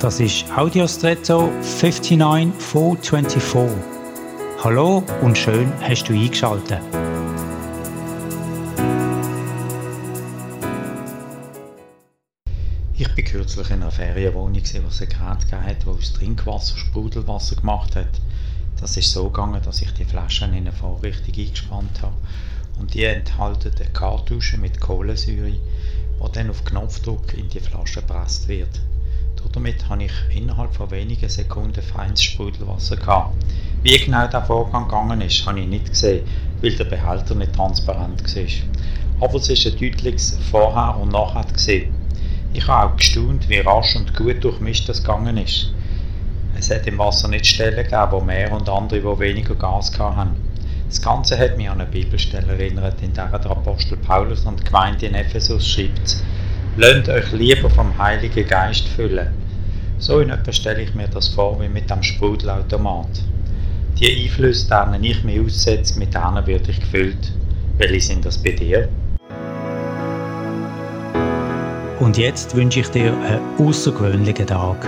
Das ist Audiostretto 59424. Hallo und schön hast du eingeschaltet. Ich bin kürzlich in einer Ferienwohnung, wo es ein Gerät hat, das aus Trinkwasser Sprudelwasser gemacht hat. Das ist so gegangen, dass ich die Flaschen in eine Vorrichtung eingespannt habe. Und die enthalten eine Kartusche mit Kohlensäure, die dann auf Knopfdruck in die Flasche gepresst wird. Damit habe ich innerhalb von wenigen Sekunden feines Sprudelwasser gehabt. Wie genau der Vorgang gegangen ist, habe ich nicht gesehen, weil der Behälter nicht transparent war. Aber es ist ein deutliches Vorher und Nachher gesehen. Ich habe auch gestaunt, wie rasch und gut durchmischt das gegangen ist. Es hat im Wasser nicht Stellen gegeben, wo mehr und andere, wo weniger Gas hatten. Das Ganze hat mich an eine Bibelstelle erinnert, in der der Apostel Paulus an die Gemeinde in Ephesus schreibt, Lasst euch lieber vom Heiligen Geist füllen. So in etwa stelle ich mir das vor wie mit dem Sprudelautomat. Die Einflüsse, denen ich mich aussetze, mit denen werde ich gefüllt. Welche sind das bei dir? Und jetzt wünsche ich dir einen außergewöhnlichen Tag.